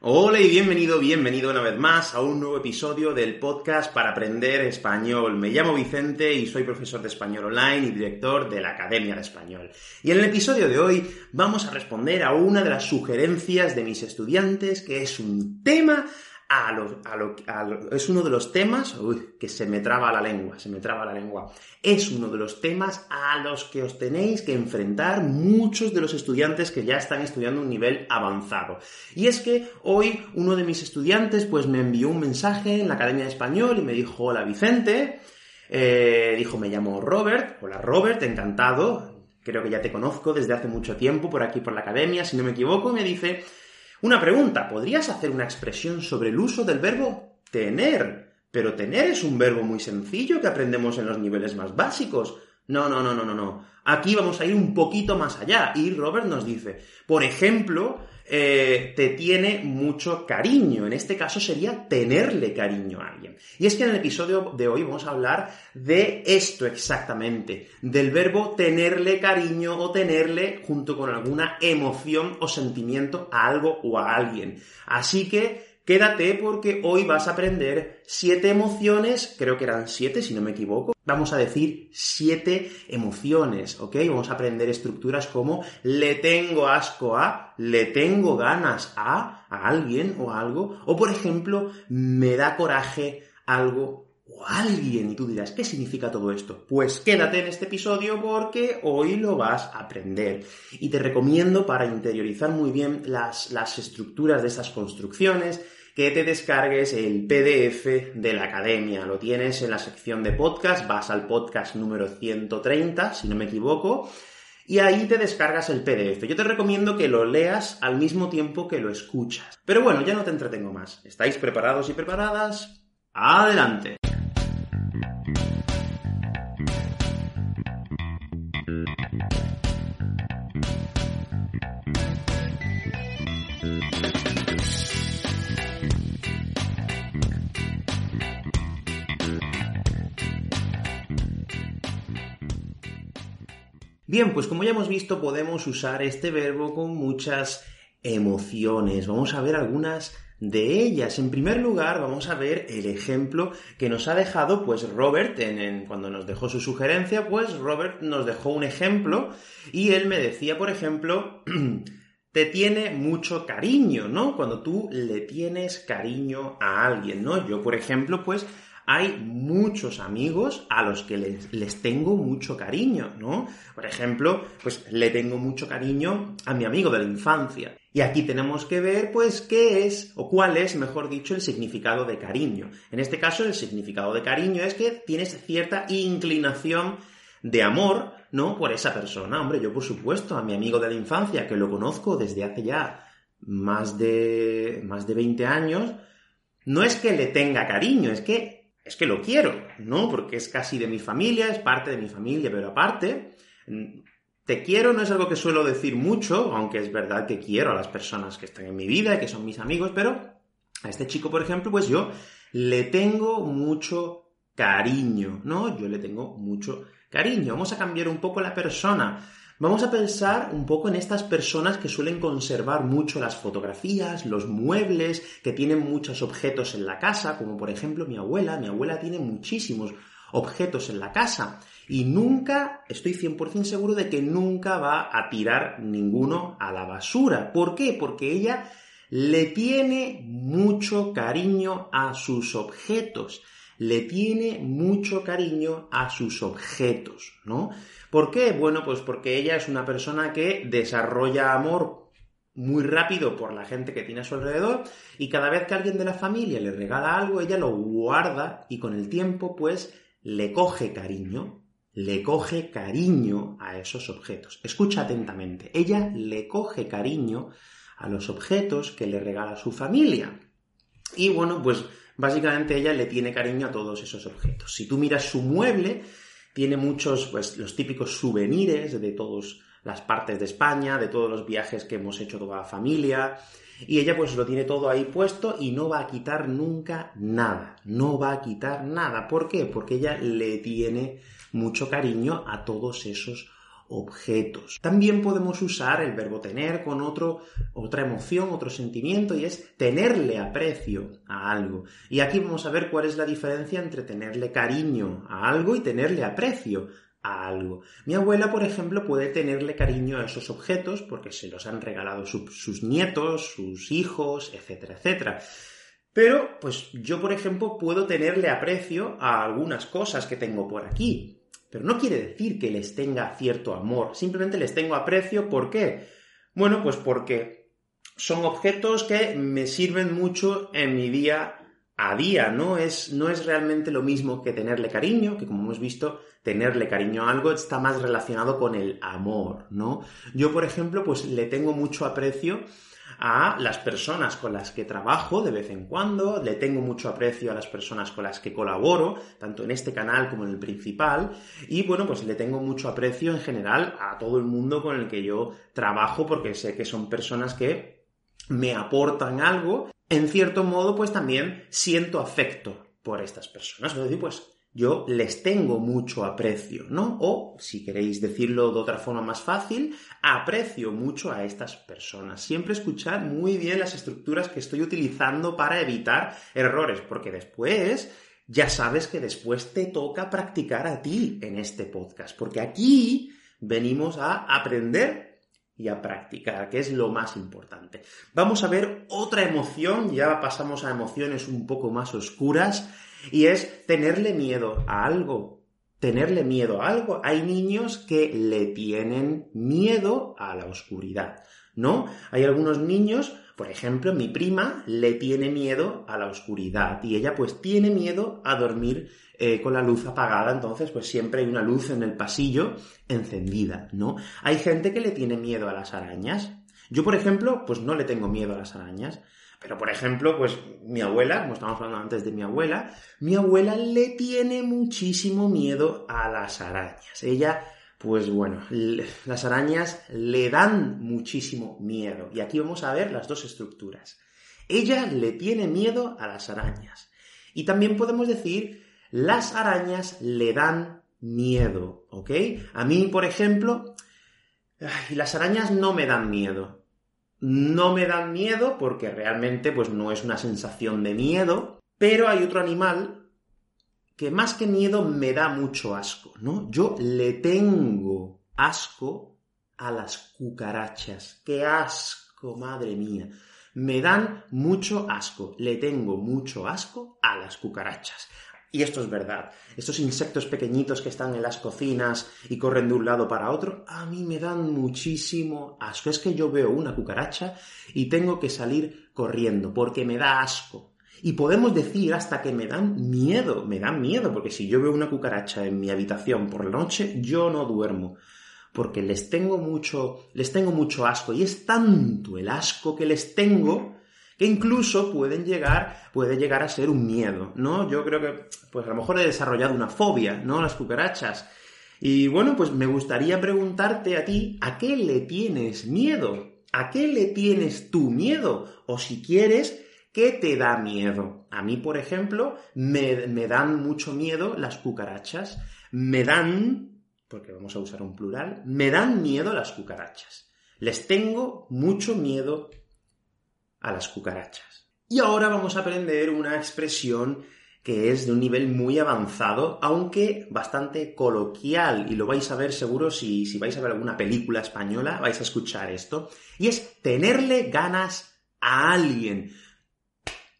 Hola y bienvenido, bienvenido una vez más a un nuevo episodio del podcast para aprender español. Me llamo Vicente y soy profesor de español online y director de la Academia de Español. Y en el episodio de hoy vamos a responder a una de las sugerencias de mis estudiantes, que es un tema a lo, a lo, a es uno de los temas, uy, que se me traba la lengua, se me traba la lengua. Es uno de los temas a los que os tenéis que enfrentar muchos de los estudiantes que ya están estudiando un nivel avanzado. Y es que hoy uno de mis estudiantes pues me envió un mensaje en la Academia de Español y me dijo, hola Vicente, eh, dijo, me llamo Robert, hola Robert, encantado, creo que ya te conozco desde hace mucho tiempo por aquí por la Academia, si no me equivoco, me dice, una pregunta, ¿podrías hacer una expresión sobre el uso del verbo tener? Pero tener es un verbo muy sencillo que aprendemos en los niveles más básicos. No, no, no, no, no, no. Aquí vamos a ir un poquito más allá. Y Robert nos dice, por ejemplo, eh, te tiene mucho cariño. En este caso sería tenerle cariño a alguien. Y es que en el episodio de hoy vamos a hablar de esto exactamente, del verbo tenerle cariño o tenerle junto con alguna emoción o sentimiento a algo o a alguien. Así que Quédate porque hoy vas a aprender siete emociones, creo que eran siete si no me equivoco. Vamos a decir siete emociones, ¿ok? Vamos a aprender estructuras como le tengo asco a, le tengo ganas a, a alguien o algo, o por ejemplo, me da coraje algo alguien. Y tú dirás, ¿qué significa todo esto? Pues quédate en este episodio porque hoy lo vas a aprender. Y te recomiendo para interiorizar muy bien las, las estructuras de estas construcciones, que te descargues el PDF de la academia. Lo tienes en la sección de podcast, vas al podcast número 130, si no me equivoco, y ahí te descargas el PDF. Yo te recomiendo que lo leas al mismo tiempo que lo escuchas. Pero bueno, ya no te entretengo más. ¿Estáis preparados y preparadas? ¡Adelante! Bien, pues como ya hemos visto, podemos usar este verbo con muchas emociones. Vamos a ver algunas de ellas. En primer lugar, vamos a ver el ejemplo que nos ha dejado, pues, Robert, en, cuando nos dejó su sugerencia, pues, Robert nos dejó un ejemplo y él me decía, por ejemplo, te tiene mucho cariño, ¿no? Cuando tú le tienes cariño a alguien, ¿no? Yo, por ejemplo, pues, hay muchos amigos a los que les, tengo mucho cariño, ¿no? Por ejemplo, pues le tengo mucho cariño a mi amigo de la infancia. Y aquí tenemos que ver, pues, qué es, o cuál es, mejor dicho, el significado de cariño. En este caso, el significado de cariño es que tienes cierta inclinación de amor, ¿no? Por esa persona. Hombre, yo, por supuesto, a mi amigo de la infancia, que lo conozco desde hace ya más de, más de 20 años, no es que le tenga cariño, es que es que lo quiero, ¿no? Porque es casi de mi familia, es parte de mi familia, pero aparte, te quiero no es algo que suelo decir mucho, aunque es verdad que quiero a las personas que están en mi vida y que son mis amigos, pero a este chico, por ejemplo, pues yo le tengo mucho cariño, ¿no? Yo le tengo mucho cariño. Vamos a cambiar un poco la persona. Vamos a pensar un poco en estas personas que suelen conservar mucho las fotografías, los muebles, que tienen muchos objetos en la casa, como por ejemplo mi abuela. Mi abuela tiene muchísimos objetos en la casa y nunca, estoy 100% seguro de que nunca va a tirar ninguno a la basura. ¿Por qué? Porque ella le tiene mucho cariño a sus objetos le tiene mucho cariño a sus objetos, ¿no? ¿Por qué? Bueno, pues porque ella es una persona que desarrolla amor muy rápido por la gente que tiene a su alrededor y cada vez que alguien de la familia le regala algo, ella lo guarda y con el tiempo pues le coge cariño, le coge cariño a esos objetos. Escucha atentamente, ella le coge cariño a los objetos que le regala su familia. Y bueno, pues básicamente ella le tiene cariño a todos esos objetos. Si tú miras su mueble, tiene muchos, pues los típicos souvenirs de todas las partes de España, de todos los viajes que hemos hecho toda la familia. Y ella pues lo tiene todo ahí puesto y no va a quitar nunca nada. No va a quitar nada. ¿Por qué? Porque ella le tiene mucho cariño a todos esos objetos. También podemos usar el verbo tener con otro, otra emoción, otro sentimiento, y es tenerle aprecio a algo. Y aquí vamos a ver cuál es la diferencia entre tenerle cariño a algo y tenerle aprecio a algo. Mi abuela, por ejemplo, puede tenerle cariño a esos objetos porque se los han regalado sus nietos, sus hijos, etcétera, etcétera. Pero, pues yo, por ejemplo, puedo tenerle aprecio a algunas cosas que tengo por aquí. Pero no quiere decir que les tenga cierto amor, simplemente les tengo aprecio. ¿Por qué? Bueno, pues porque son objetos que me sirven mucho en mi día a día, ¿no? Es, no es realmente lo mismo que tenerle cariño, que como hemos visto, tenerle cariño a algo está más relacionado con el amor, ¿no? Yo, por ejemplo, pues le tengo mucho aprecio a las personas con las que trabajo de vez en cuando, le tengo mucho aprecio a las personas con las que colaboro, tanto en este canal como en el principal, y bueno, pues le tengo mucho aprecio en general a todo el mundo con el que yo trabajo porque sé que son personas que me aportan algo, en cierto modo pues también siento afecto por estas personas, es decir, pues yo les tengo mucho aprecio, ¿no? O, si queréis decirlo de otra forma más fácil, aprecio mucho a estas personas. Siempre escuchad muy bien las estructuras que estoy utilizando para evitar errores, porque después ya sabes que después te toca practicar a ti en este podcast, porque aquí venimos a aprender y a practicar, que es lo más importante. Vamos a ver otra emoción, ya pasamos a emociones un poco más oscuras, y es tenerle miedo a algo. Tenerle miedo a algo. Hay niños que le tienen miedo a la oscuridad, ¿no? Hay algunos niños, por ejemplo, mi prima le tiene miedo a la oscuridad y ella pues tiene miedo a dormir eh, con la luz apagada, entonces pues siempre hay una luz en el pasillo encendida, ¿no? Hay gente que le tiene miedo a las arañas. Yo, por ejemplo, pues no le tengo miedo a las arañas. Pero, por ejemplo, pues mi abuela, como estábamos hablando antes de mi abuela, mi abuela le tiene muchísimo miedo a las arañas. Ella, pues bueno, las arañas le dan muchísimo miedo. Y aquí vamos a ver las dos estructuras. Ella le tiene miedo a las arañas. Y también podemos decir, las arañas le dan miedo, ¿ok? A mí, por ejemplo, las arañas no me dan miedo. No me dan miedo porque realmente pues no es una sensación de miedo, pero hay otro animal que más que miedo me da mucho asco, ¿no? Yo le tengo asco a las cucarachas. ¡Qué asco, madre mía! Me dan mucho asco. Le tengo mucho asco a las cucarachas. Y esto es verdad. Estos insectos pequeñitos que están en las cocinas y corren de un lado para otro, a mí me dan muchísimo asco. Es que yo veo una cucaracha y tengo que salir corriendo porque me da asco. Y podemos decir hasta que me dan miedo, me dan miedo, porque si yo veo una cucaracha en mi habitación por la noche, yo no duermo. Porque les tengo mucho, les tengo mucho asco. Y es tanto el asco que les tengo que incluso pueden llegar, puede llegar a ser un miedo, ¿no? Yo creo que, pues a lo mejor he desarrollado una fobia, ¿no? Las cucarachas. Y bueno, pues me gustaría preguntarte a ti, ¿a qué le tienes miedo? ¿A qué le tienes tú miedo? O si quieres, ¿qué te da miedo? A mí, por ejemplo, me, me dan mucho miedo las cucarachas. Me dan, porque vamos a usar un plural, me dan miedo las cucarachas. Les tengo mucho miedo a las cucarachas. Y ahora vamos a aprender una expresión que es de un nivel muy avanzado, aunque bastante coloquial, y lo vais a ver seguro si, si vais a ver alguna película española, vais a escuchar esto, y es tenerle ganas a alguien.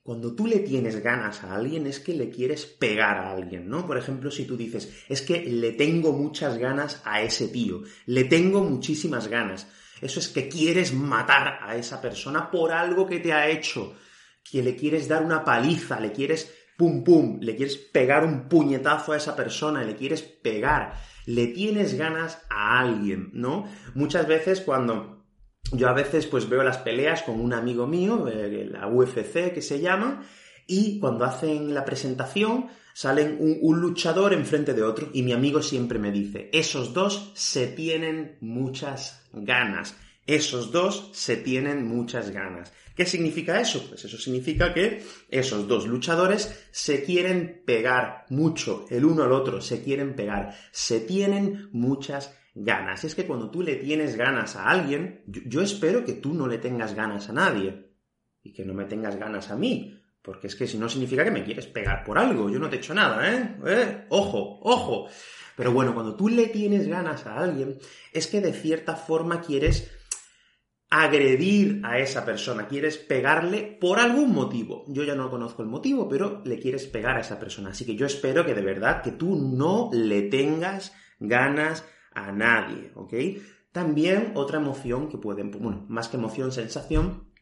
Cuando tú le tienes ganas a alguien es que le quieres pegar a alguien, ¿no? Por ejemplo, si tú dices, es que le tengo muchas ganas a ese tío, le tengo muchísimas ganas. Eso es que quieres matar a esa persona por algo que te ha hecho, que le quieres dar una paliza, le quieres pum pum, le quieres pegar un puñetazo a esa persona, le quieres pegar, le tienes ganas a alguien, ¿no? Muchas veces cuando yo a veces pues veo las peleas con un amigo mío, eh, la UFC que se llama, y cuando hacen la presentación salen un, un, luchador enfrente de otro y mi amigo siempre me dice, esos dos se tienen muchas ganas, esos dos se tienen muchas ganas. ¿Qué significa eso? Pues eso significa que esos dos luchadores se quieren pegar mucho el uno al otro, se quieren pegar, se tienen muchas ganas. Es que cuando tú le tienes ganas a alguien, yo, espero que tú no le tengas ganas a nadie y que no me tengas ganas a mí, porque es que si no significa que me quieres pegar por algo, yo no te he hecho nada, ¿eh? ¿Eh? Ojo, ojo. Pero bueno, cuando tú le tienes ganas a alguien, es que de cierta forma quieres agredir a esa persona, quieres pegarle por algún motivo. Yo ya no conozco el motivo, pero le quieres pegar a esa persona. Así que yo espero que de verdad que tú no le tengas ganas a nadie, ¿ok? También otra emoción que pueden, bueno, más que emoción, sensación,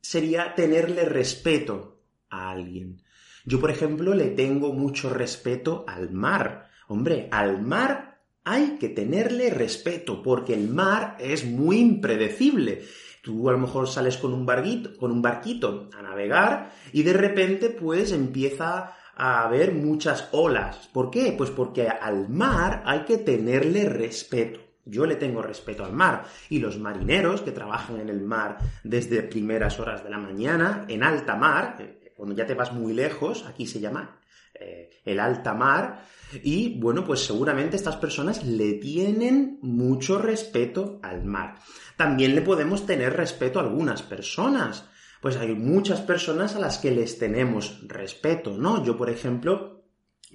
sería tenerle respeto a alguien. Yo, por ejemplo, le tengo mucho respeto al mar. Hombre, al mar hay que tenerle respeto, porque el mar es muy impredecible. Tú a lo mejor sales con un barquito, con un barquito a navegar y de repente pues empieza a haber muchas olas. ¿Por qué? Pues porque al mar hay que tenerle respeto. Yo le tengo respeto al mar. Y los marineros que trabajan en el mar desde primeras horas de la mañana, en alta mar, cuando ya te vas muy lejos, aquí se llama eh, el alta mar, y bueno, pues seguramente estas personas le tienen mucho respeto al mar. También le podemos tener respeto a algunas personas. Pues hay muchas personas a las que les tenemos respeto, ¿no? Yo, por ejemplo,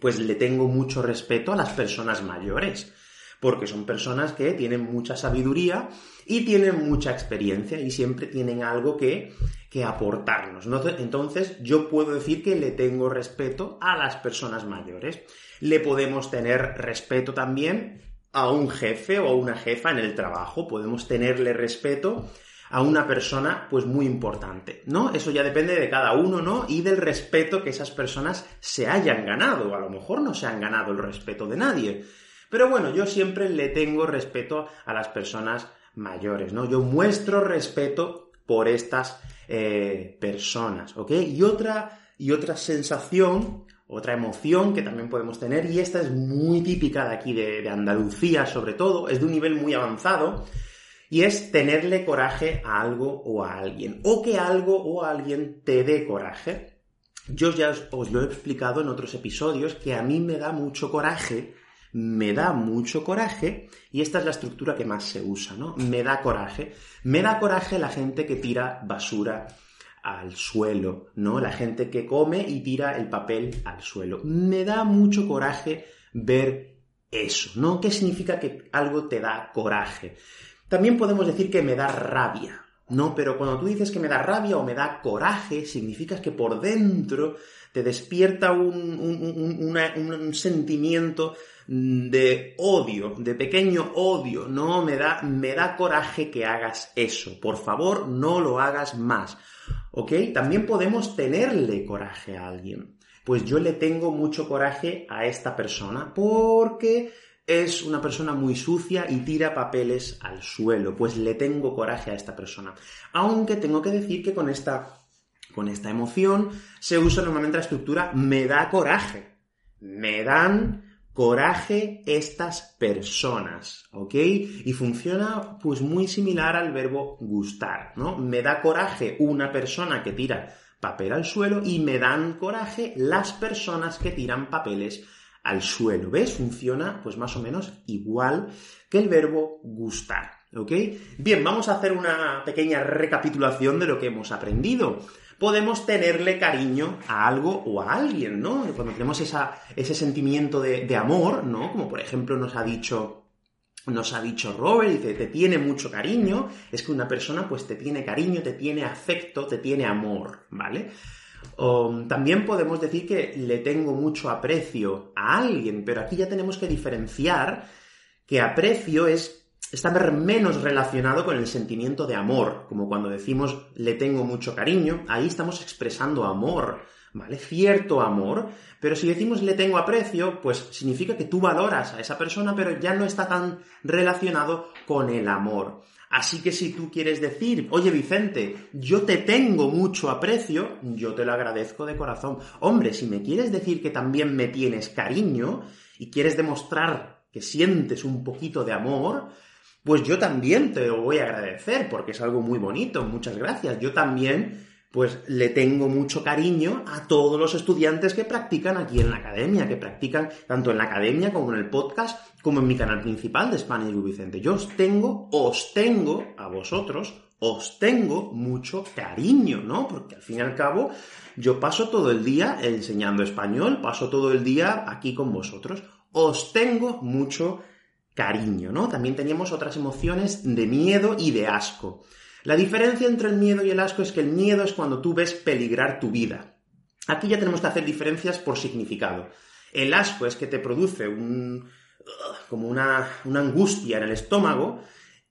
pues le tengo mucho respeto a las personas mayores porque son personas que tienen mucha sabiduría y tienen mucha experiencia y siempre tienen algo que, que aportarnos. Entonces yo puedo decir que le tengo respeto a las personas mayores. Le podemos tener respeto también a un jefe o a una jefa en el trabajo, podemos tenerle respeto a una persona pues muy importante, ¿no? Eso ya depende de cada uno, ¿no? Y del respeto que esas personas se hayan ganado. A lo mejor no se han ganado el respeto de nadie, pero bueno, yo siempre le tengo respeto a las personas mayores, ¿no? Yo muestro respeto por estas eh, personas, ¿ok? Y otra, y otra sensación, otra emoción que también podemos tener, y esta es muy típica de aquí, de, de Andalucía sobre todo, es de un nivel muy avanzado, y es tenerle coraje a algo o a alguien, o que algo o alguien te dé coraje. Yo ya os, lo he explicado en otros episodios que a mí me da mucho coraje me da mucho coraje y esta es la estructura que más se usa, ¿no? Me da coraje. Me da coraje la gente que tira basura al suelo, ¿no? La gente que come y tira el papel al suelo. Me da mucho coraje ver eso, ¿no? ¿Qué significa que algo te da coraje? También podemos decir que me da rabia, ¿no? Pero cuando tú dices que me da rabia o me da coraje, significa que por dentro te despierta un, un sentimiento de odio, de pequeño odio, no me da, me da coraje que hagas eso. Por favor, no lo hagas más. ¿Ok? También podemos tenerle coraje a alguien. Pues yo le tengo mucho coraje a esta persona porque es una persona muy sucia y tira papeles al suelo. Pues le tengo coraje a esta persona. Aunque tengo que decir que con esta, con esta emoción se usa normalmente la estructura me da coraje. Me dan coraje estas personas, ¿ok? Y funciona pues muy similar al verbo gustar, ¿no? Me da coraje una persona que tira papel al suelo y me dan coraje las personas que tiran papeles al suelo, ¿ves? Funciona pues más o menos igual que el verbo gustar, ¿ok? Bien, vamos a hacer una pequeña recapitulación de lo que hemos aprendido podemos tenerle cariño a algo o a alguien, ¿no? Cuando tenemos ese sentimiento de, amor, ¿no? Como por ejemplo nos ha dicho nos ha dicho Robert, dice, te tiene mucho cariño, es que una persona pues te tiene cariño, te tiene afecto, te tiene amor, ¿vale? también podemos decir que le tengo mucho aprecio a alguien, pero aquí ya tenemos que diferenciar que aprecio es está menos relacionado con el sentimiento de amor, como cuando decimos le tengo mucho cariño, ahí estamos expresando amor, ¿vale? Cierto amor, pero si decimos le tengo aprecio, pues significa que tú valoras a esa persona, pero ya no está tan relacionado con el amor. Así que si tú quieres decir, oye Vicente, yo te tengo mucho aprecio, yo te lo agradezco de corazón. Hombre, si me quieres decir que también me tienes cariño y quieres demostrar que sientes un poquito de amor, pues yo también te lo voy a agradecer porque es algo muy bonito, muchas gracias. Yo también pues le tengo mucho cariño a todos los estudiantes que practican aquí en la academia, que practican tanto en la academia como en el podcast, como en mi canal principal de Spanish Vicente. Yo os tengo, os tengo a vosotros, os tengo mucho cariño, ¿no? Porque al fin y al cabo yo paso todo el día enseñando español, paso todo el día aquí con vosotros. Os tengo mucho cariño, ¿no? También teníamos otras emociones de miedo y de asco. La diferencia entre el miedo y el asco es que el miedo es cuando tú ves peligrar tu vida. Aquí ya tenemos que hacer diferencias por significado. El asco es que te produce un, como una, una angustia en el estómago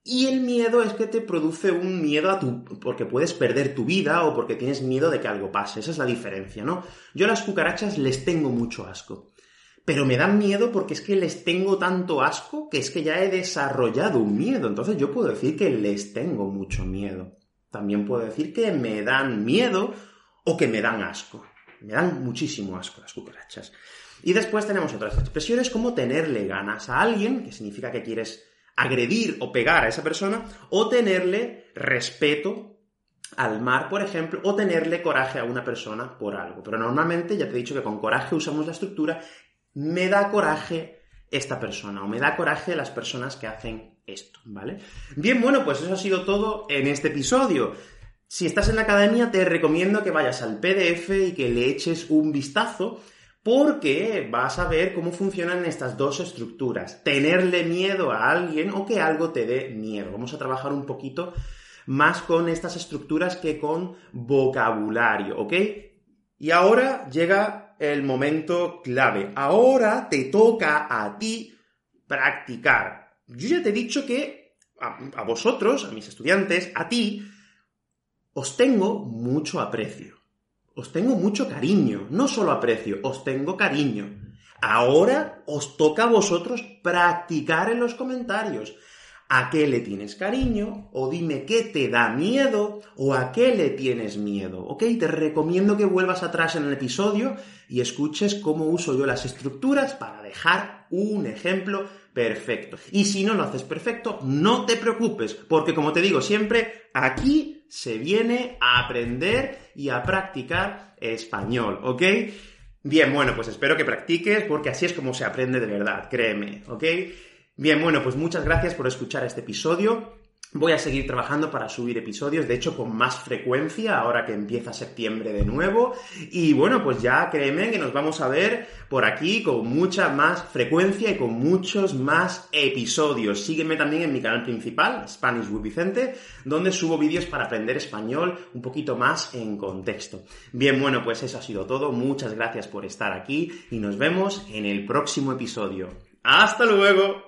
y el miedo es que te produce un miedo a tu. porque puedes perder tu vida o porque tienes miedo de que algo pase. Esa es la diferencia, ¿no? Yo a las cucarachas les tengo mucho asco pero me dan miedo porque es que les tengo tanto asco que es que ya he desarrollado un miedo. Entonces yo puedo decir que les tengo mucho miedo. También puedo decir que me dan miedo o que me dan asco. Me dan muchísimo asco las cucarachas. Y después tenemos otras expresiones como tenerle ganas a alguien, que significa que quieres agredir o pegar a esa persona, o tenerle respeto al mar, por ejemplo, o tenerle coraje a una persona por algo. Pero normalmente ya te he dicho que con coraje usamos la estructura me da coraje esta persona o me da coraje las personas que hacen esto, ¿vale? Bien, bueno, pues eso ha sido todo en este episodio. Si estás en la academia te recomiendo que vayas al PDF y que le eches un vistazo porque vas a ver cómo funcionan estas dos estructuras. Tenerle miedo a alguien o que algo te dé miedo. Vamos a trabajar un poquito más con estas estructuras que con vocabulario, ¿ok? Y ahora llega el momento clave. Ahora te toca a ti practicar. Yo ya te he dicho que a, vosotros, a mis estudiantes, a ti, os tengo mucho aprecio. Os tengo mucho cariño. No solo aprecio, os tengo cariño. Ahora os toca a vosotros practicar en los comentarios a qué le tienes cariño, o dime qué te da miedo, o a qué le tienes miedo, ¿ok? Te recomiendo que vuelvas atrás en el episodio y escuches cómo uso yo las estructuras para dejar un ejemplo perfecto. Y si no lo haces perfecto, no te preocupes, porque como te digo siempre, aquí se viene a aprender y a practicar español, ¿ok? Bien, bueno, pues espero que practiques porque así es como se aprende de verdad, créeme, ¿ok? Bien, bueno, pues muchas gracias por escuchar este episodio. Voy a seguir trabajando para subir episodios, de hecho con más frecuencia ahora que empieza septiembre de nuevo. Y bueno, pues ya créeme que nos vamos a ver por aquí con mucha más frecuencia y con muchos más episodios. Sígueme también en mi canal principal, Spanish with Vicente, donde subo vídeos para aprender español un poquito más en contexto. Bien, bueno, pues eso ha sido todo. Muchas gracias por estar aquí y nos vemos en el próximo episodio. ¡Hasta luego!